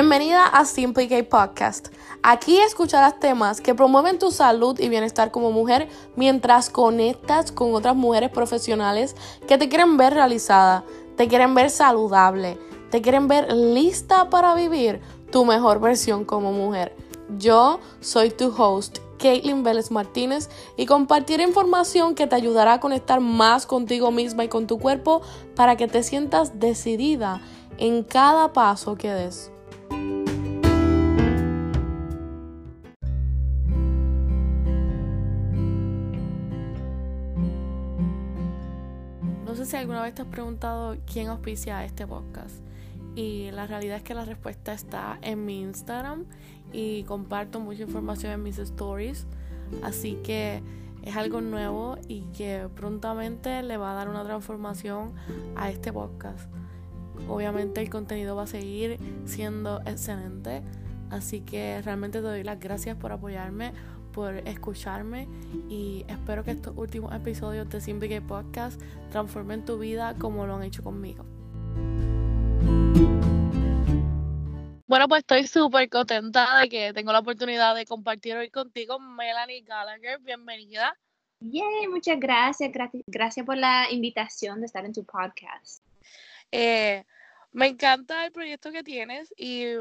Bienvenida a Simply K Podcast. Aquí escucharás temas que promueven tu salud y bienestar como mujer mientras conectas con otras mujeres profesionales que te quieren ver realizada, te quieren ver saludable, te quieren ver lista para vivir tu mejor versión como mujer. Yo soy tu host, Caitlin Vélez Martínez, y compartiré información que te ayudará a conectar más contigo misma y con tu cuerpo para que te sientas decidida en cada paso que des. Si alguna vez te has preguntado quién auspicia este podcast. Y la realidad es que la respuesta está en mi Instagram y comparto mucha información en mis stories. Así que es algo nuevo y que prontamente le va a dar una transformación a este podcast. Obviamente el contenido va a seguir siendo excelente. Así que realmente te doy las gracias por apoyarme, por escucharme y espero que estos últimos episodios de Simple Podcast transformen tu vida como lo han hecho conmigo. Bueno, pues estoy súper contenta de que tengo la oportunidad de compartir hoy contigo, Melanie Gallagher. Bienvenida. Yay, muchas gracias. Gracias por la invitación de estar en tu podcast. Eh, me encanta el proyecto que tienes y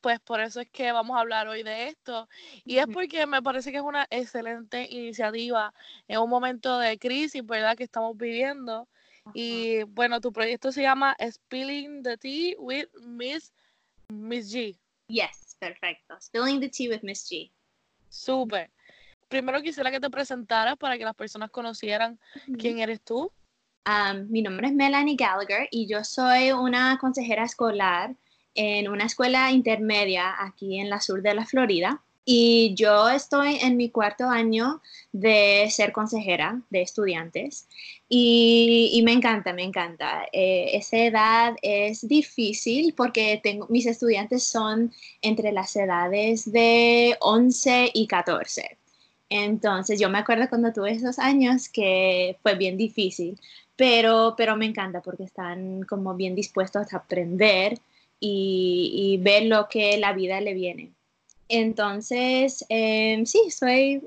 pues por eso es que vamos a hablar hoy de esto. Y es porque me parece que es una excelente iniciativa en un momento de crisis, ¿verdad? Que estamos viviendo. Y bueno, tu proyecto se llama Spilling the Tea with Miss Miss G. Yes, perfecto. Spilling the tea with Miss G. Súper. Primero quisiera que te presentaras para que las personas conocieran quién eres tú. Um, mi nombre es Melanie Gallagher y yo soy una consejera escolar en una escuela intermedia aquí en la sur de la Florida. Y yo estoy en mi cuarto año de ser consejera de estudiantes y, me encanta, me encanta. Eh, esa edad es difícil porque tengo, mis estudiantes son entre las edades de 11 y 14. Entonces yo me acuerdo cuando tuve esos años que fue bien difícil, pero, pero me encanta porque están como bien dispuestos a aprender y, y ver lo que la vida le viene. Entonces, em, sí, soy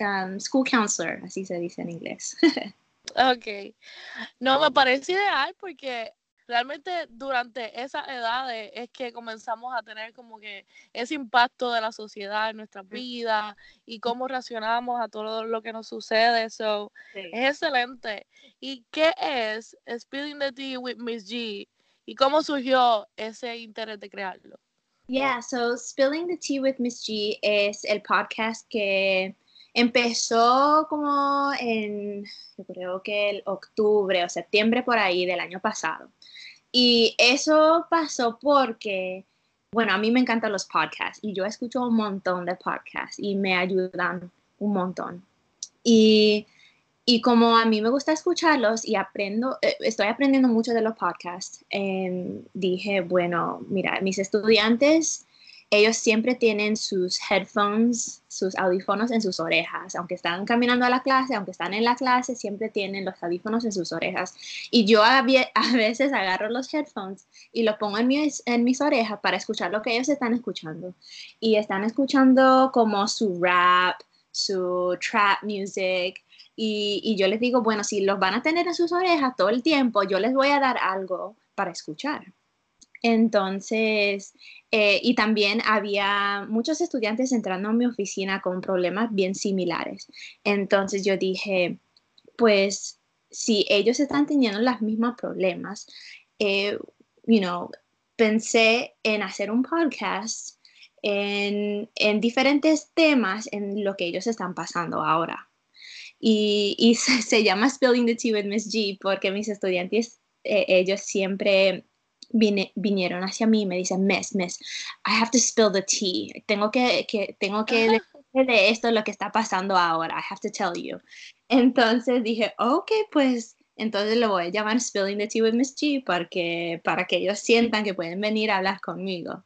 un school counselor, así se dice en inglés. ok. No, me parece ideal porque realmente durante esa edad es que comenzamos a tener como que ese impacto de la sociedad en nuestras vidas y cómo reaccionamos a todo lo que nos sucede. So, es excelente. ¿Y qué es Spilling the Tea with Miss G? ¿Y cómo surgió ese interés de crearlo? Yeah, so Spilling the Tea with Miss G es el podcast que empezó como en, yo creo que el octubre o septiembre por ahí del año pasado. Y eso pasó porque, bueno, a mí me encantan los podcasts y yo escucho un montón de podcasts y me ayudan un montón. Y y como a mí me gusta escucharlos y aprendo, eh, estoy aprendiendo mucho de los podcasts, em, dije, bueno, mira, mis estudiantes, ellos siempre tienen sus headphones, sus audífonos en sus orejas, aunque están caminando a la clase, aunque están en la clase, siempre tienen los audífonos en sus orejas. Y yo a, veces agarro los headphones y los pongo en mis, en mis orejas para escuchar lo que ellos están escuchando. Y están escuchando como su rap, su trap music, y, yo les digo, bueno, si los van a tener en sus orejas todo el tiempo, yo les voy a dar algo para escuchar. Entonces, eh, y también había muchos estudiantes entrando a mi oficina con problemas bien similares. Entonces yo dije, pues si ellos están teniendo los mismos problemas, eh, you know, pensé en hacer un podcast en, en diferentes temas en lo que ellos están pasando ahora y, se, llama Spilling the Tea with Miss G porque mis estudiantes, eh, ellos siempre vinieron hacia mí y me dicen, Miss, Miss, I have to spill the tea. Tengo que, que tengo que de esto lo que está pasando ahora. I have to tell you. Entonces dije, ok, pues entonces lo voy a llamar Spilling the Tea with Miss G porque, para que ellos sientan que pueden venir a hablar conmigo.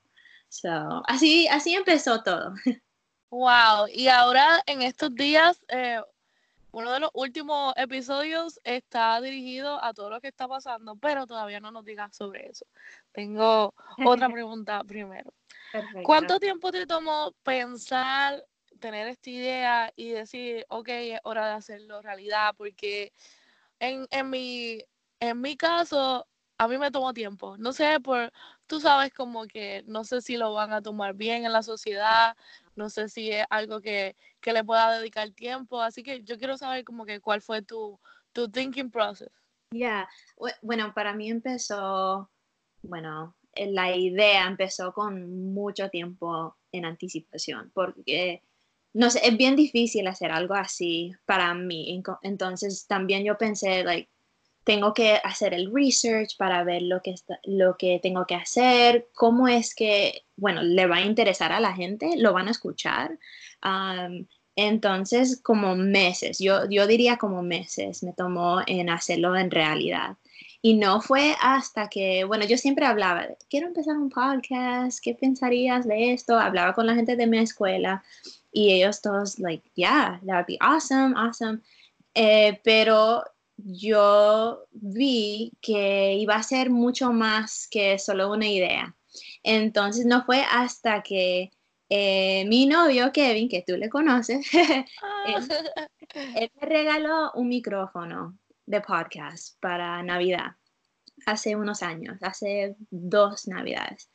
So, así, así empezó todo. Wow, y ahora en estos días, eh, uno de los últimos episodios está dirigido a todo lo que está pasando, pero todavía no nos digas sobre eso. Tengo otra pregunta primero. ¿Cuánto tiempo te tomó pensar, tener esta idea y decir, ok, es hora de hacerlo realidad? Porque en, en, mi, en mi caso, a mí me tomó tiempo. No sé, por, tú sabes como que no sé si lo van a tomar bien en la sociedad, no sé si es algo que, que le pueda dedicar tiempo, así que yo quiero saber como que cuál fue tu, tu thinking process. Ya, bueno, para mí empezó, bueno, eh, la idea empezó con mucho tiempo en anticipación, porque, no sé, es bien difícil hacer algo así para mí. Entonces también yo pensé, like, tengo que hacer el research para ver lo que, lo que tengo que hacer, cómo es que, bueno, le va a interesar a la gente, lo van a escuchar. entonces, como meses, yo, yo diría como meses me tomó en hacerlo en realidad. Y no fue hasta que, bueno, yo siempre hablaba, quiero empezar un podcast, ¿qué pensarías de esto? Hablaba con la gente de mi escuela y ellos todos, like, yeah, that would be awesome, awesome. Eh, pero yo vi que iba a ser mucho más que solo una idea. Entonces no fue hasta que eh, mi novio Kevin, que tú le conoces, él, me regaló un micrófono de podcast para Navidad hace unos años, hace dos Navidades.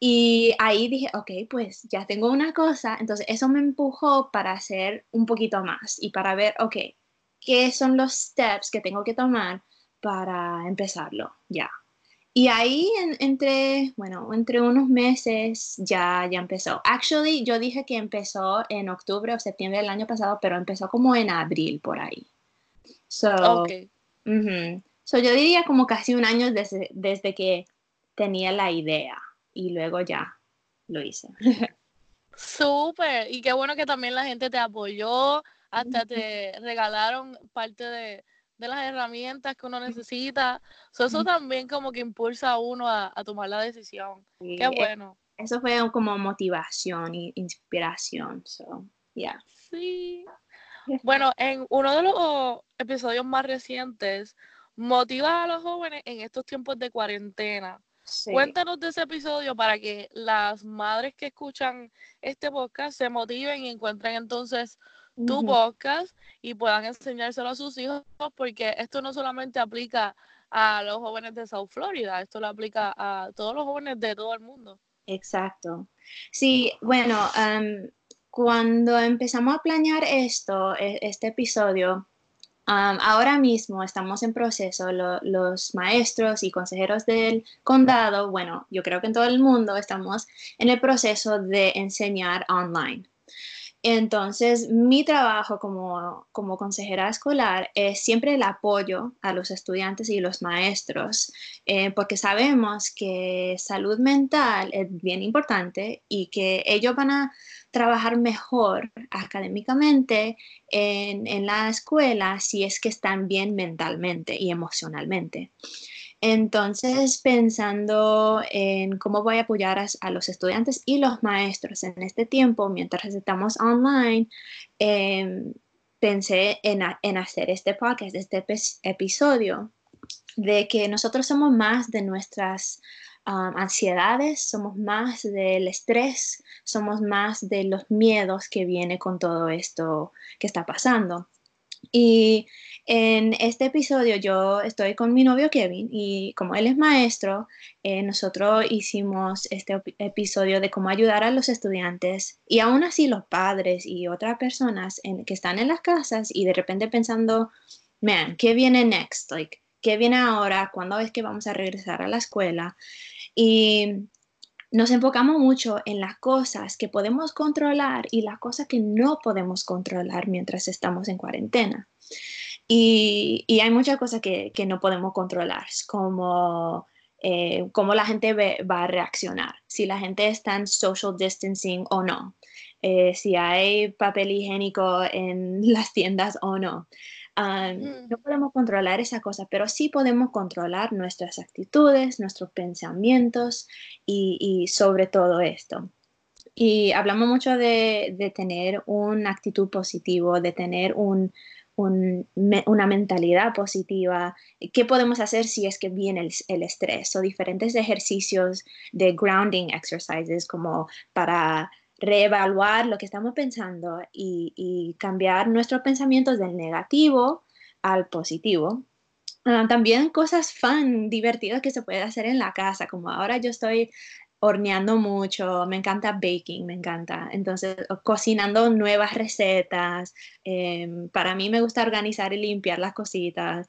Y ahí dije, ok, pues ya tengo una cosa, entonces eso me empujó para hacer un poquito más y para ver, ok, qué son los steps que tengo que tomar para empezarlo ya. Y ahí entre, bueno, entre unos meses ya, ya empezó. Actually, yo dije que empezó en octubre o septiembre del año pasado, pero empezó como en abril por ahí. So, okay. so yo diría como casi un año desde, desde que tenía la idea y luego ya lo hice. Súper, y qué bueno que también la gente te apoyó, hasta te regalaron parte de, las herramientas que uno necesita. eso también como que impulsa a uno a, tomar la decisión. Qué e bueno. Eso fue como motivación e inspiración. So, yeah. Sí. Bueno, en uno de los episodios más recientes, motiva a los jóvenes en estos tiempos de cuarentena. Cuéntanos de ese episodio para que las madres que escuchan este podcast se motiven y encuentren entonces tu podcast y puedan enseñárselo a sus hijos, porque esto no solamente aplica a los jóvenes de South Florida, esto lo aplica a todos los jóvenes de todo el mundo. Exacto. Sí, bueno, cuando empezamos a planear esto, e, este episodio, ahora mismo estamos en proceso, los maestros y consejeros del condado, bueno, yo creo que en todo el mundo estamos en el proceso de enseñar online. Entonces, mi trabajo como, consejera escolar es siempre el apoyo a los estudiantes y los maestros, eh, porque sabemos que salud mental es bien importante y que ellos van a trabajar mejor académicamente en, en la escuela si es que están bien mentalmente y emocionalmente. Entonces, pensando en cómo voy a apoyar a, los estudiantes y los maestros en este tiempo, mientras estamos online, em, pensé en, hacer este podcast, este episodio, de que nosotros somos más de nuestras ansiedades, somos más del estrés, somos más de los miedos que viene con todo esto que está pasando. Y en este episodio yo estoy con mi novio Kevin y como él es maestro, eh, nosotros hicimos este episodio de cómo ayudar a los estudiantes y aún así los padres y otras personas que están en las casas y de repente pensando, man, ¿qué viene next? Like, ¿Qué viene ahora? ¿Cuándo es que vamos a regresar a la escuela? Y nos enfocamos mucho en las cosas que podemos controlar y las cosas que no podemos controlar mientras estamos en cuarentena. Y, hay muchas cosas que, no podemos controlar, como eh, cómo la gente va a reaccionar, si la gente está en social distancing o no, eh, si hay papel higiénico en las tiendas o no. Mm. No podemos controlar esa cosa, pero sí podemos controlar nuestras actitudes, nuestros pensamientos y, sobre todo esto. Y hablamos mucho de, de tener una actitud positiva, de tener un, una mentalidad positiva, qué podemos hacer si es que viene el, estrés o diferentes ejercicios de grounding exercises como para reevaluar lo que estamos pensando y, cambiar nuestros pensamientos del negativo al positivo. Ah, también cosas fun, divertidas que se puede hacer en la casa, como ahora yo estoy horneando mucho, me encanta baking, me encanta. Entonces, cocinando nuevas recetas. Em, para mí me gusta organizar y limpiar las cositas.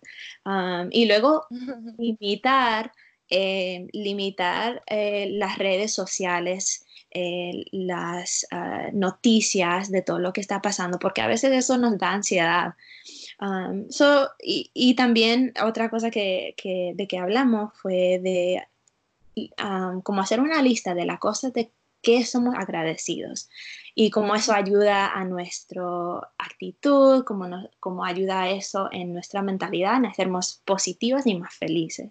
y luego limitar, em, limitar eh, las redes sociales, eh, las ah, noticias de todo lo que está pasando, porque a veces eso nos da ansiedad. y, también otra cosa que, de que hablamos fue de como hacer una lista de las cosas de que somos agradecidos y cómo eso ayuda a nuestra actitud, cómo, cómo ayuda a eso en nuestra mentalidad, en hacernos positivos y más felices.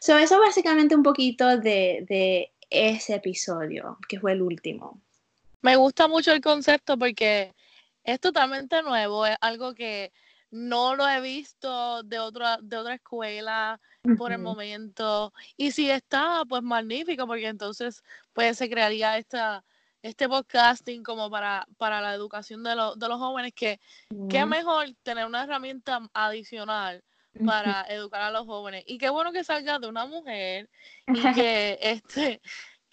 So, eso básicamente un poquito de ese episodio, que fue el último. Me gusta mucho el concepto porque es totalmente nuevo, es algo que no lo he visto de otra, de otra escuela por el momento. Y si está, pues magnífico, porque entonces pues se crearía esta, este podcasting como para, para la educación de, de los jóvenes, que qué mejor tener una herramienta adicional para educar a los jóvenes. Y qué bueno que salga de una mujer y que este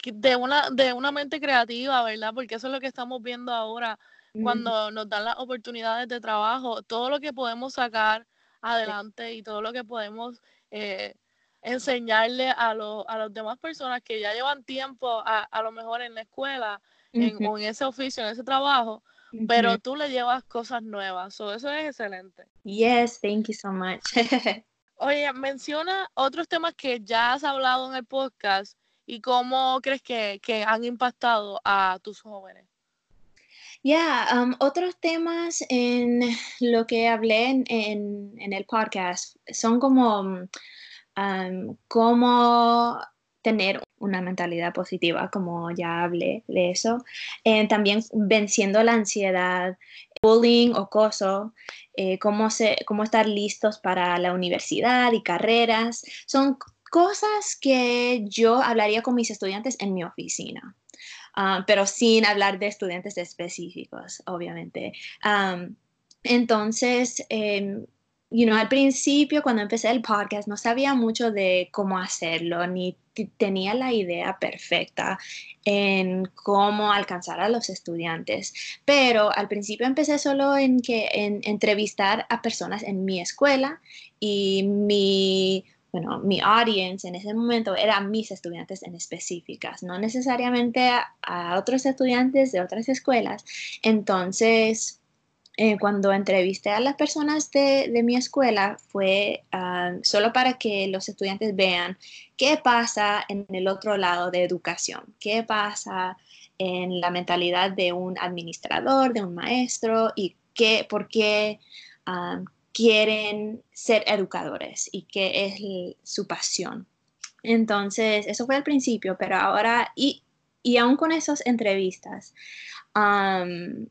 de una, de una mente creativa, ¿verdad? Porque eso es lo que estamos viendo ahora cuando nos dan las oportunidades de trabajo, todo lo que podemos sacar adelante y todo lo que podemos eh, enseñarle a, a las demás personas que ya llevan tiempo a, lo mejor en la escuela en, o en ese oficio, en ese trabajo, pero tú le llevas cosas nuevas. So, eso es excelente. Yes, thank you so much. Oye, menciona otros temas que ya has hablado en el podcast y cómo crees que, que han impactado a tus jóvenes. Ya, um, otros temas en lo que hablé en, el podcast son como um, cómo tener una mentalidad positiva, como ya hablé de eso. Eh, también venciendo la ansiedad, bullying o acoso, eh, cómo, cómo estar listos para la universidad y carreras. Son cosas que yo hablaría con mis estudiantes en mi oficina. Ah, pero sin hablar de estudiantes específicos, obviamente. entonces, eh, you know, al principio, cuando empecé el podcast, no sabía mucho de cómo hacerlo, ni tenía la idea perfecta en cómo alcanzar a los estudiantes, pero al principio empecé solo en que en entrevistar a personas en mi escuela y mi bueno, mi audience en ese momento eran mis estudiantes en específicas, no necesariamente a, otros estudiantes de otras escuelas. Entonces, eh, cuando entrevisté a las personas de, mi escuela fue ah, solo para que los estudiantes vean qué pasa en el otro lado de educación, qué pasa en la mentalidad de un administrador, de un maestro y qué, por qué, ah, quieren ser educadores y que es su pasión. Entonces, eso fue al principio, pero ahora, y, y aún con esas entrevistas,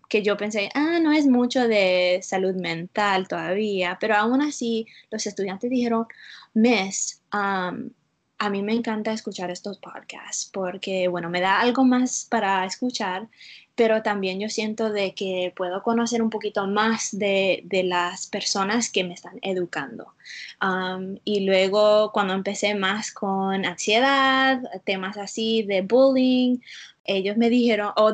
que yo pensé, ah, no es mucho de salud mental todavía, pero aún así los estudiantes dijeron, Miss, a mí me encanta escuchar estos podcasts porque, bueno, me da algo más para escuchar pero también yo siento de que puedo conocer un poquito más de, las personas que me están educando. y luego cuando empecé más con ansiedad, temas así de bullying, ellos me dijeron, o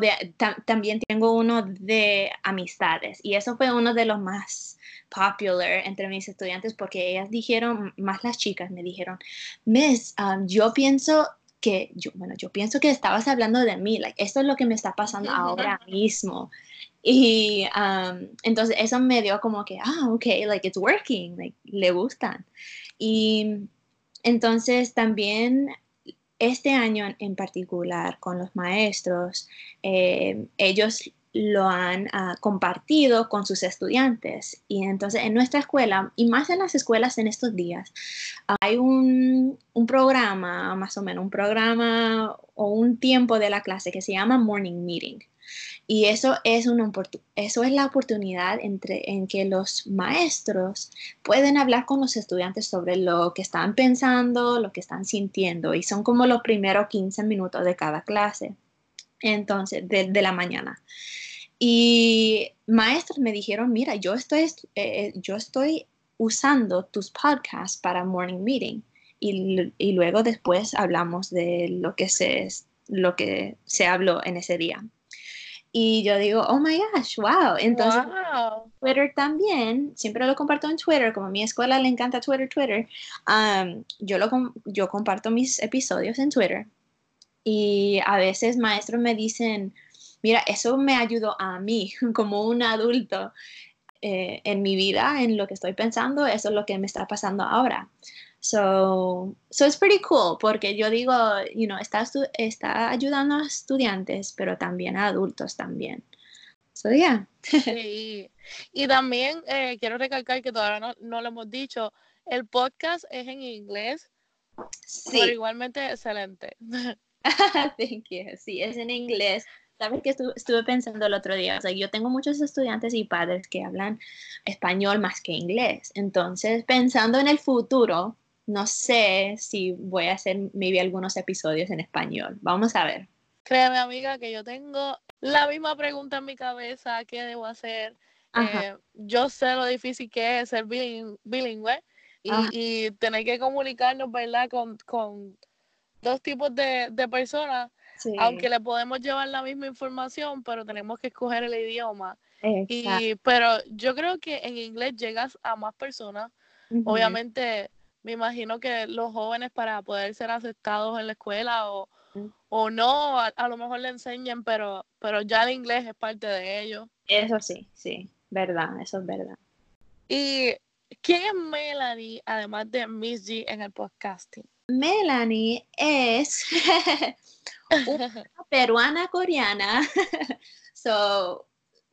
también tengo uno de amistades, y eso fue uno de los más popular entre mis estudiantes porque ellas dijeron, más las chicas me dijeron, Miss, yo pienso que yo, bueno, yo pienso que estabas hablando de mí, like, esto es lo que me está pasando ahora mismo. Y um, entonces eso me dio como que, ah, ok, like it's working, like le gustan. Y entonces también este año en particular con los maestros, eh, ellos lo han ah, compartido con sus estudiantes. Y entonces en nuestra escuela, y más en las escuelas en estos días, hay un, un, programa, más o menos, un programa o un tiempo de la clase que se llama Morning Meeting. Y eso es, una, eso es la oportunidad entre, en que los maestros pueden hablar con los estudiantes sobre lo que están pensando, lo que están sintiendo, y son como los primeros 15 minutos de cada clase, entonces, de, la mañana. Y maestros me dijeron, mira, yo estoy, eh, yo estoy usando tus podcasts para morning meeting. Y, y, luego después hablamos de lo que se lo que se habló en ese día. Y yo digo, oh my gosh, wow. Entonces, Twitter también, siempre lo comparto en Twitter, como a mi escuela le encanta Twitter, Twitter, um, yo, lo, yo comparto mis episodios en Twitter. Y a veces maestros me dicen, mira, eso me ayudó a mí como un adulto eh, en mi vida, en lo que estoy pensando, eso es lo que me está pasando ahora. So, so it's pretty cool porque yo digo, you know, está, está ayudando a estudiantes, pero también a adultos también. So, yeah. sí. Y también eh, quiero recalcar que todavía no, no, lo hemos dicho, el podcast es en inglés, sí. pero igualmente excelente. Thank you. Sí, es en inglés. Sabes que estuve, pensando el otro día, o sea, yo tengo muchos estudiantes y padres que hablan español más que inglés. Entonces, pensando en el futuro, no sé si voy a hacer maybe algunos episodios en español. Vamos a ver. Créeme, amiga, que yo tengo la misma pregunta en mi cabeza, ¿qué debo hacer? Eh, yo sé lo difícil que es ser bilingüe y, tener que comunicarnos, ¿verdad? Con, con dos tipos de, personas, aunque le podemos llevar la misma información, pero tenemos que escoger el idioma. Y, pero yo creo que en inglés llegas a más personas. Obviamente me imagino que los jóvenes para poder ser aceptados en la escuela o, o no, a, lo mejor le enseñan, pero, pero ya el inglés es parte de ellos. Eso sí, sí, verdad, eso es verdad. ¿Y quién es Melanie, además de Miss G en el podcasting? Melanie es una peruana coreana. so,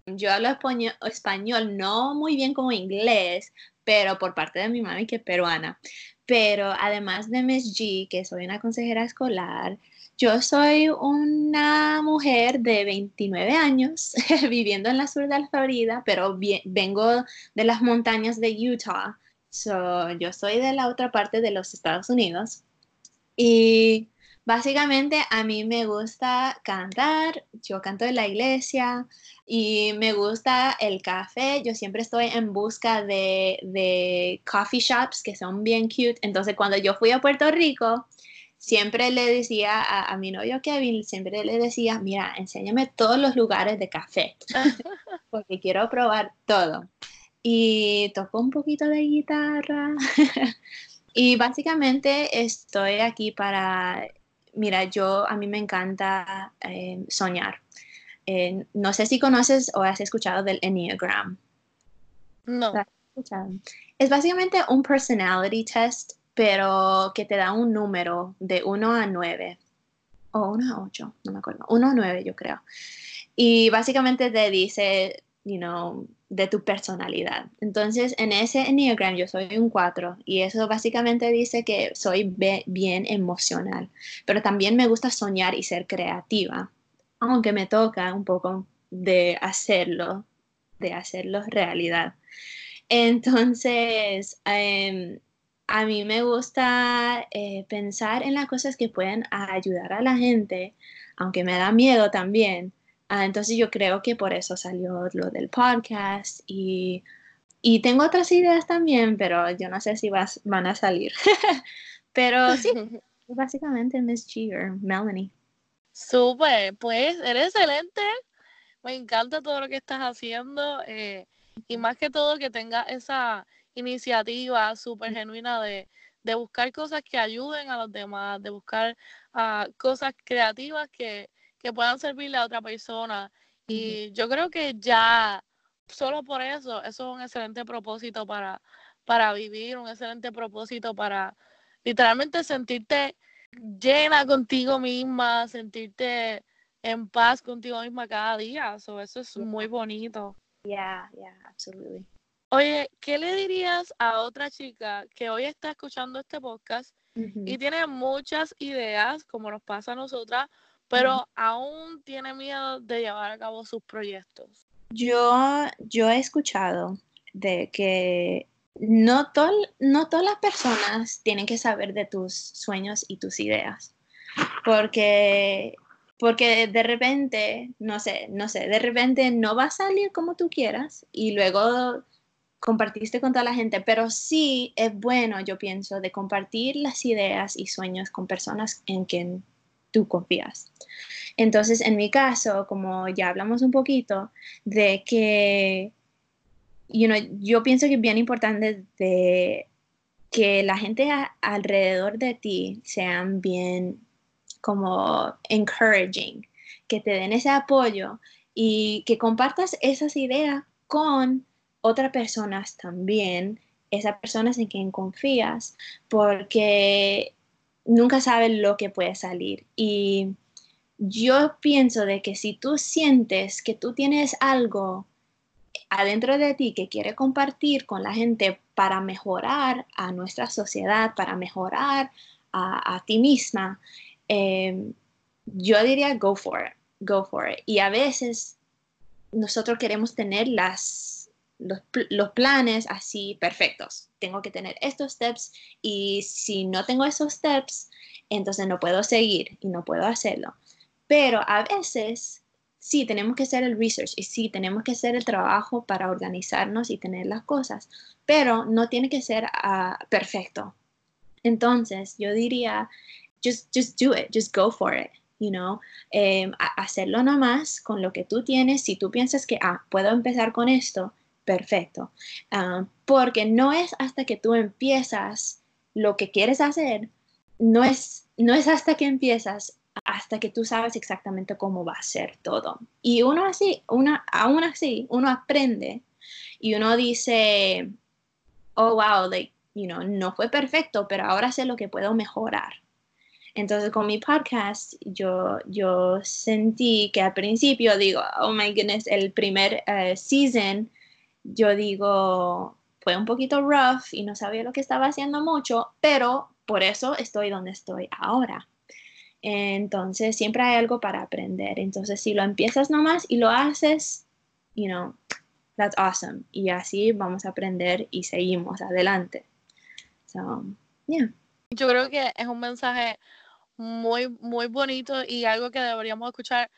yo hablo español, español no muy bien como inglés, pero por parte de mi mami que es peruana. Pero además de Miss G, que soy una consejera escolar, yo soy una mujer de 29 años viviendo en la sur de la Florida, pero vengo de las montañas de Utah. So, yo soy de la otra parte de los Estados Unidos. Y Básicamente a mí me gusta cantar, yo canto en la iglesia y me gusta el café, yo siempre estoy en busca de, coffee shops que son bien cute, entonces cuando yo fui a Puerto Rico, siempre le decía a, mi novio Kevin, siempre le decía, mira, enséñame todos los lugares de café, porque quiero probar todo. Y tocó un poquito de guitarra. y básicamente estoy aquí para mira, yo a mí me encanta eh, soñar. Eh, no sé si conoces o has escuchado del Enneagram. No. Es básicamente un personality test, pero que te da un número de 1 a 9. O 1 a 8, no me acuerdo. 1 a 9 yo creo. Y básicamente te dice, you know, de tu personalidad. Entonces, en ese Enneagram yo soy un 4 y eso básicamente dice que soy bien emocional, pero también me gusta soñar y ser creativa, aunque me toca un poco de hacerlo, de hacerlo realidad. Entonces, em, a mí me gusta eh, pensar en las cosas que pueden ayudar a la gente, aunque me da miedo también, Ah, entonces yo creo que por eso salió lo del podcast y, y tengo otras ideas también, pero yo no sé si vas, van a salir. pero sí, básicamente Miss Cheer, Melanie. Súper, pues eres excelente. Me encanta todo lo que estás haciendo eh, y más que todo que tenga esa iniciativa súper genuina de, de, buscar cosas que ayuden a los demás, de buscar uh, cosas creativas que, que puedan servirle a otra persona. Y yo creo que ya, solo por eso, eso es un excelente propósito para, para vivir, un excelente propósito para literalmente sentirte llena contigo misma, sentirte en paz contigo misma cada día. eso es muy bonito. Yeah, yeah, absolutely. Oye, ¿qué le dirías a otra chica que hoy está escuchando este podcast y tiene muchas ideas, como nos pasa a nosotras, pero aún tiene miedo de llevar a cabo sus proyectos. Yo, yo he escuchado de que no, no todas las personas tienen que saber de tus sueños y tus ideas, porque, porque de repente, no sé, no sé, de repente no va a salir como tú quieras y luego compartiste con toda la gente, pero sí es bueno, yo pienso, de compartir las ideas y sueños con personas en quien tú confías. Entonces, en mi caso, como ya hablamos un poquito, de que yo pienso que es bien importante de que la gente alrededor de ti sean bien como encouraging, que te den ese apoyo y que compartas esas ideas con otras personas también, esas personas en quien confías, porque nunca sabes lo que puede salir. Y yo pienso de que si tú sientes que tú tienes algo adentro de ti que quiere compartir con la gente para mejorar a nuestra sociedad, para mejorar a, ti misma, em, yo diría go for it, go for it. Y a veces nosotros queremos tener las, los, los, planes así perfectos. Tengo que tener estos steps y si no tengo esos steps, entonces no puedo seguir y no puedo hacerlo. Pero a veces sí, tenemos que hacer el research y sí, tenemos que hacer el trabajo para organizarnos y tener las cosas, pero no tiene que ser ah, perfecto. Entonces, yo diría, just, just do it, just go for it, you know, em, hacerlo nomás con lo que tú tienes. Si tú piensas que, ah, puedo empezar con esto, perfecto. Ah, porque no es hasta que tú empiezas lo que quieres hacer, no es, no es hasta que empiezas hasta que tú sabes exactamente cómo va a ser todo. Y uno así, una, aún así, uno aprende y uno dice, oh, wow, like, you know, no fue perfecto, pero ahora sé lo que puedo mejorar. Entonces con mi podcast yo, yo sentí que al principio digo, oh my goodness, el primer eh, season, yo digo, fue un poquito rough y no sabía lo que estaba haciendo mucho, pero por eso estoy donde estoy ahora. Entonces, siempre hay algo para aprender. Entonces, si lo empiezas nomás y lo haces, you know, that's awesome. Y así vamos a aprender y seguimos adelante. So, yeah. Yo creo que es un mensaje muy, muy bonito y algo que deberíamos escuchar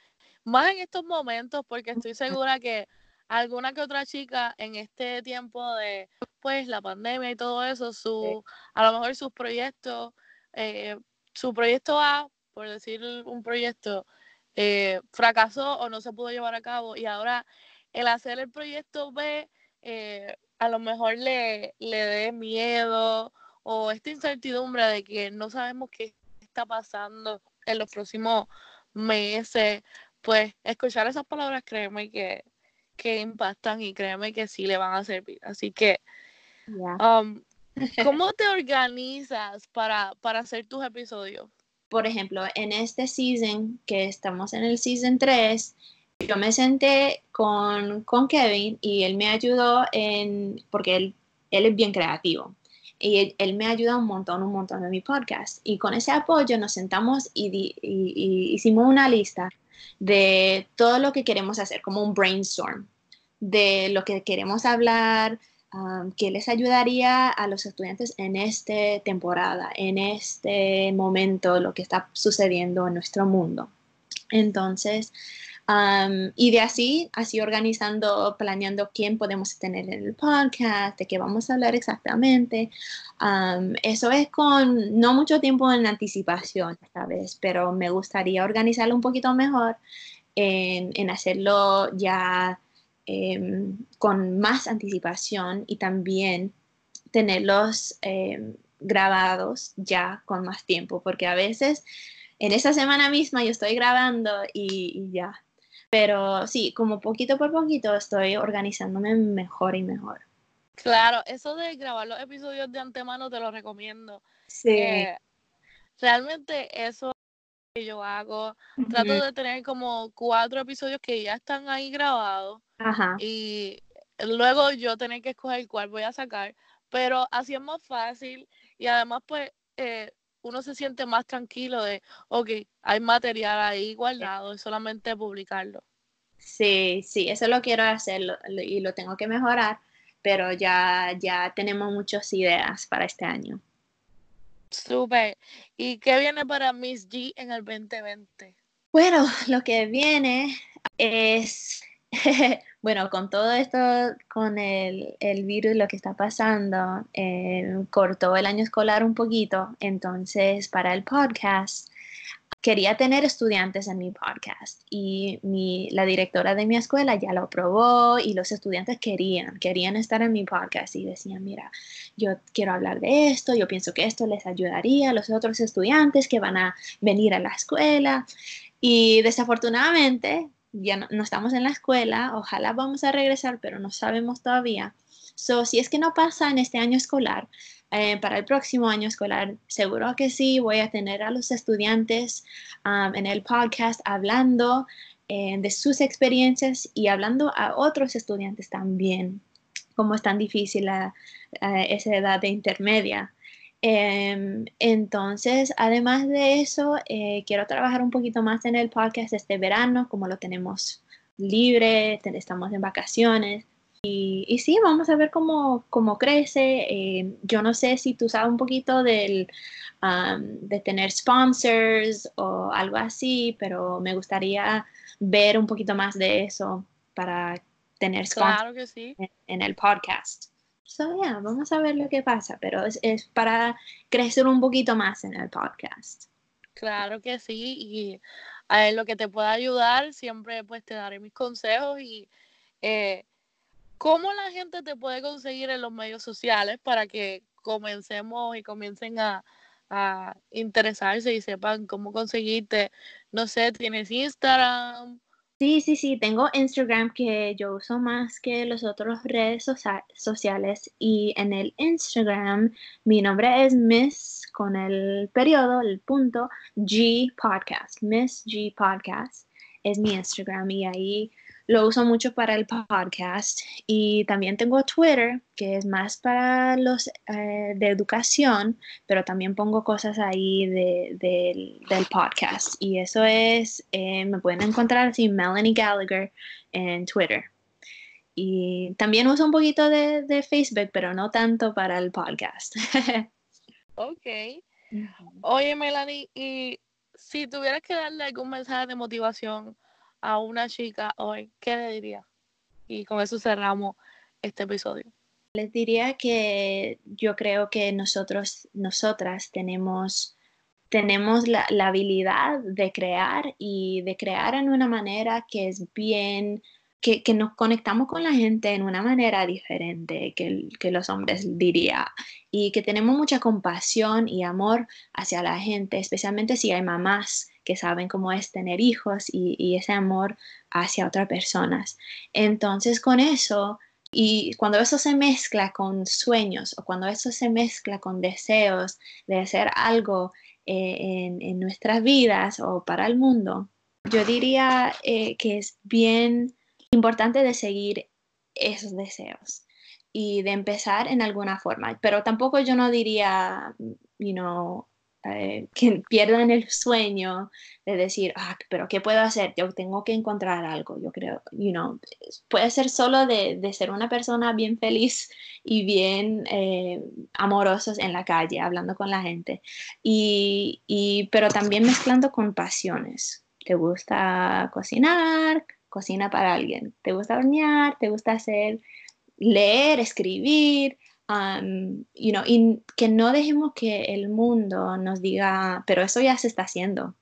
más en estos momentos, porque estoy segura que alguna que otra chica en este tiempo de pues la pandemia y todo eso, su, a lo mejor sus proyectos, eh, su proyecto A por decir un proyecto, eh, fracasó o no se pudo llevar a cabo y ahora el hacer el proyecto B eh, a lo mejor le, le dé miedo o esta incertidumbre de que no sabemos qué está pasando en los próximos meses, pues escuchar esas palabras, créeme que, que impactan y créeme que sí le van a servir. Así que, um, ¿cómo te organizas para, para hacer tus episodios? por ejemplo, en este season, que estamos en el season 3, yo me senté con, Kevin y él me ayudó en, porque él, él es bien creativo. Y él, me ayuda un montón, un montón en mi podcast. Y con ese apoyo nos sentamos y, y hicimos una lista de todo lo que queremos hacer, como un brainstorm, de lo que queremos hablar, que les ayudaría a los estudiantes en esta temporada, en este momento, lo que está sucediendo en nuestro mundo. Entonces, y de así, así organizando, planeando quién podemos tener en el podcast, de qué vamos a hablar exactamente. eso es con no mucho tiempo en anticipación vez, pero me gustaría organizarlo un poquito mejor en, hacerlo ya Em, con más anticipación y también tenerlos em, grabados ya con más tiempo, porque a veces en esa semana misma yo estoy grabando y, ya. Pero sí, como poquito por poquito estoy organizándome mejor y mejor. Claro, eso de grabar los episodios de antemano te lo recomiendo. Sí. Eh, realmente eso que yo hago, trato de tener como cuatro episodios que ya están ahí grabados y luego yo tener que escoger cuál voy a sacar, pero así es más fácil y además pues eh, uno se siente más tranquilo de, ok, hay material ahí guardado, es solamente publicarlo. Sí, sí, eso lo quiero hacer y lo tengo que mejorar, pero ya, ya tenemos muchas ideas para este año. Súper. ¿Y qué viene para Miss G en el 2020? Bueno, lo que viene es, bueno, con todo esto, con el, el virus, lo que está pasando, eh, cortó el año escolar un poquito, entonces para el podcast quería tener estudiantes en mi podcast y mi, la directora de mi escuela ya lo aprobó y los estudiantes querían, querían estar en mi podcast y decían, mira, yo quiero hablar de esto, yo pienso que esto les ayudaría a los otros estudiantes que van a venir a la escuela y desafortunadamente ya no, estamos en la escuela, ojalá vamos a regresar, pero no sabemos todavía. So, si es que no pasa en este año escolar, eh, para el próximo año escolar, seguro que sí, voy a tener a los estudiantes um, en el podcast hablando eh, de sus experiencias y hablando a otros estudiantes también, cómo es tan difícil la, esa edad de intermedia. Em, entonces, además de eso, eh, quiero trabajar un poquito más en el podcast este verano, como lo tenemos libre, estamos en vacaciones. Y, sí, vamos a ver cómo, cómo crece. Eh, yo no sé si tú sabes un poquito del, de tener sponsors o algo así, pero me gustaría ver un poquito más de eso para tener sponsors en, el podcast. So, yeah, vamos a ver lo que pasa, pero es, para crecer un poquito más en el podcast. Claro que sí, y a lo que te pueda ayudar, siempre pues te daré mis consejos y eh, ¿Cómo la gente te puede conseguir en los medios sociales para que comencemos y comiencen a, interesarse y sepan cómo conseguirte? No sé, ¿tienes Instagram? Sí, sí, sí, tengo Instagram que yo uso más que las otras redes sociales y en el Instagram mi nombre es Miss con el periodo, el punto G Podcast, Miss G Podcast es mi Instagram y ahí lo uso mucho para el podcast y también tengo Twitter, que es más para los eh, de educación, pero también pongo cosas ahí del podcast. Y eso es, eh, me pueden encontrar así, Melanie Gallagher en Twitter. Y también uso un poquito de, de Facebook, pero no tanto para el podcast. ok. Oye, Melanie, y si tuvieras que darle algún mensaje de motivación a una chica hoy, ¿qué le diría? Y con eso cerramos este episodio. Les diría que yo creo que nosotros, nosotras tenemos, tenemos la, habilidad de crear y de crear en una manera que es bien, que, nos conectamos con la gente en una manera diferente que, que los hombres diría y que tenemos mucha compasión y amor hacia la gente, especialmente si hay mamás que saben cómo es tener hijos y, ese amor hacia otras personas. Entonces con eso, y cuando eso se mezcla con sueños o cuando eso se mezcla con deseos de hacer algo eh, en, nuestras vidas o para el mundo, yo diría eh, que es bien importante de seguir esos deseos y de empezar en alguna forma. Pero tampoco yo no diría, you know, eh, que pierdan el sueño de decir, ah, pero ¿qué puedo hacer? Yo tengo que encontrar algo, yo creo, you know, puede ser solo de, de ser una persona bien feliz y bien eh, amorosos en la calle, hablando con la gente, y, y, pero también mezclando con pasiones. ¿Te gusta cocinar? Cocina para alguien. ¿Te gusta hornear? ¿Te gusta hacer, leer, escribir? Um, you know, y que no dejemos que el mundo nos diga, pero eso ya se está haciendo.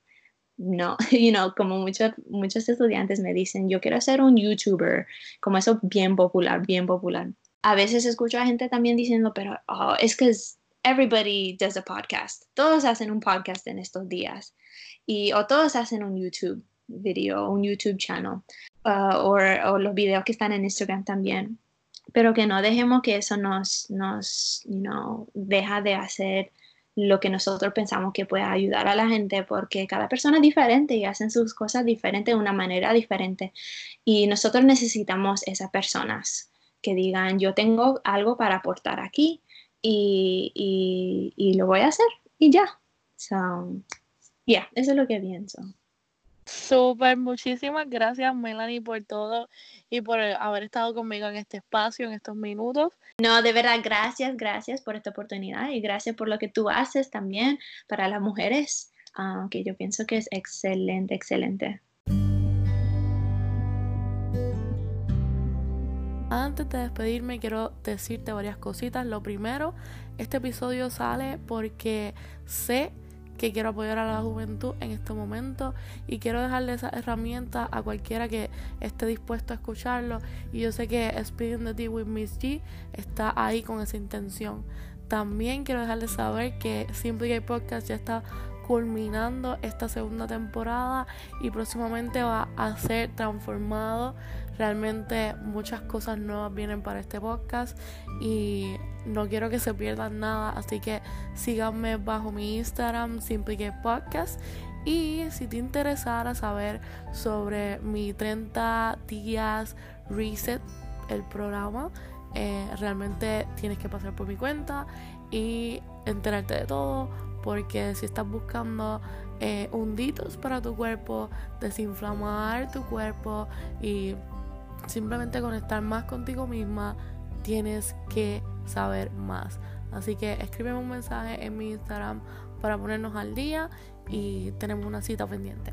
No, you know, como muchos, muchos estudiantes me dicen, yo quiero ser un YouTuber, como eso bien popular, bien popular. A veces escucho a gente también diciendo, pero oh, es que everybody does a podcast. Todos hacen un podcast en estos días. Y, o todos hacen un YouTube video, un YouTube channel, uh, o los videos que están en Instagram también pero que no dejemos que eso nos, nos deja de hacer lo que nosotros pensamos que puede ayudar a la gente, porque cada persona es diferente y hacen sus cosas diferentes de una manera diferente. Y nosotros necesitamos esas personas que digan, yo tengo algo para aportar aquí y, y, y lo voy a hacer y ya. So, yeah, eso es lo que pienso. Súper, muchísimas gracias Melanie por todo y por haber estado conmigo en este espacio, en estos minutos. No, de verdad, gracias, gracias por esta oportunidad y gracias por lo que tú haces también para las mujeres, uh, que yo pienso que es excelente, excelente. Antes de despedirme quiero decirte varias cositas. Lo primero, este episodio sale porque sé que quiero apoyar a la juventud en este momento y quiero dejarle esa herramienta a cualquiera que esté dispuesto a escucharlo y yo sé que Speaking the Tea with Miss G está ahí con esa intención. También quiero dejarles saber que Simply Gay Podcast ya está culminando esta segunda temporada y próximamente va a ser transformado. Realmente muchas cosas nuevas vienen para este podcast y no quiero que se pierdan nada, así que síganme bajo mi Instagram Simply Podcast y si te interesara saber sobre mi 30 días reset el programa, eh, realmente tienes que pasar por mi cuenta y enterarte de todo porque si estás buscando eh, hunditos para tu cuerpo, desinflamar tu cuerpo y simplemente conectar más contigo misma, tienes que saber más. Así que escríbeme un mensaje en mi Instagram para ponernos al día y tenemos una cita pendiente.